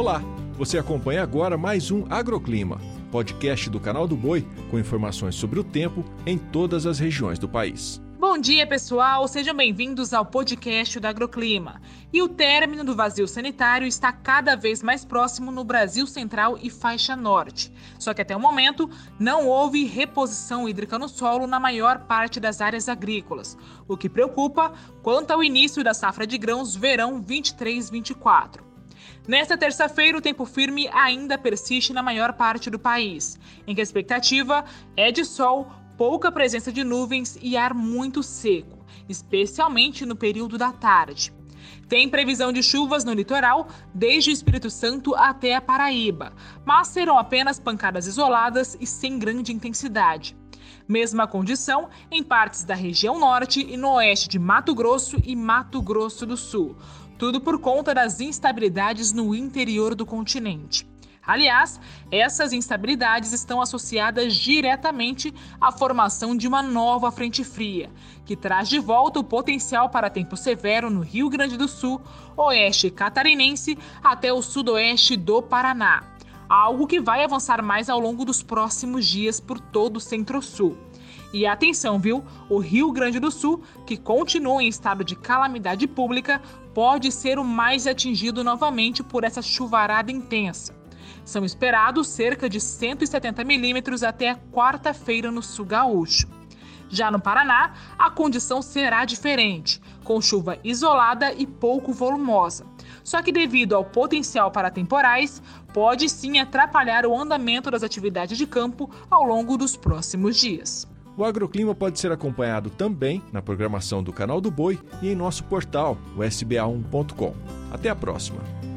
Olá, você acompanha agora mais um Agroclima, podcast do canal do Boi com informações sobre o tempo em todas as regiões do país. Bom dia, pessoal. Sejam bem-vindos ao podcast do Agroclima. E o término do vazio sanitário está cada vez mais próximo no Brasil Central e Faixa Norte. Só que até o momento não houve reposição hídrica no solo na maior parte das áreas agrícolas, o que preocupa quanto ao início da safra de grãos verão 23-24. Nesta terça-feira, o tempo firme ainda persiste na maior parte do país, em que a expectativa é de sol pouca presença de nuvens e ar muito seco, especialmente no período da tarde. Tem previsão de chuvas no litoral, desde o Espírito Santo até a Paraíba, mas serão apenas pancadas isoladas e sem grande intensidade. Mesma condição em partes da região norte e no oeste de Mato Grosso e Mato Grosso do Sul, tudo por conta das instabilidades no interior do continente. Aliás, essas instabilidades estão associadas diretamente à formação de uma nova frente fria, que traz de volta o potencial para tempo severo no Rio Grande do Sul, oeste catarinense até o sudoeste do Paraná. Algo que vai avançar mais ao longo dos próximos dias por todo o centro-sul. E atenção, viu? O Rio Grande do Sul, que continua em estado de calamidade pública, pode ser o mais atingido novamente por essa chuvarada intensa. São esperados cerca de 170 milímetros até quarta-feira no sul gaúcho. Já no Paraná, a condição será diferente, com chuva isolada e pouco volumosa. Só que, devido ao potencial para temporais, pode sim atrapalhar o andamento das atividades de campo ao longo dos próximos dias. O agroclima pode ser acompanhado também na programação do Canal do Boi e em nosso portal, o sba1.com. Até a próxima!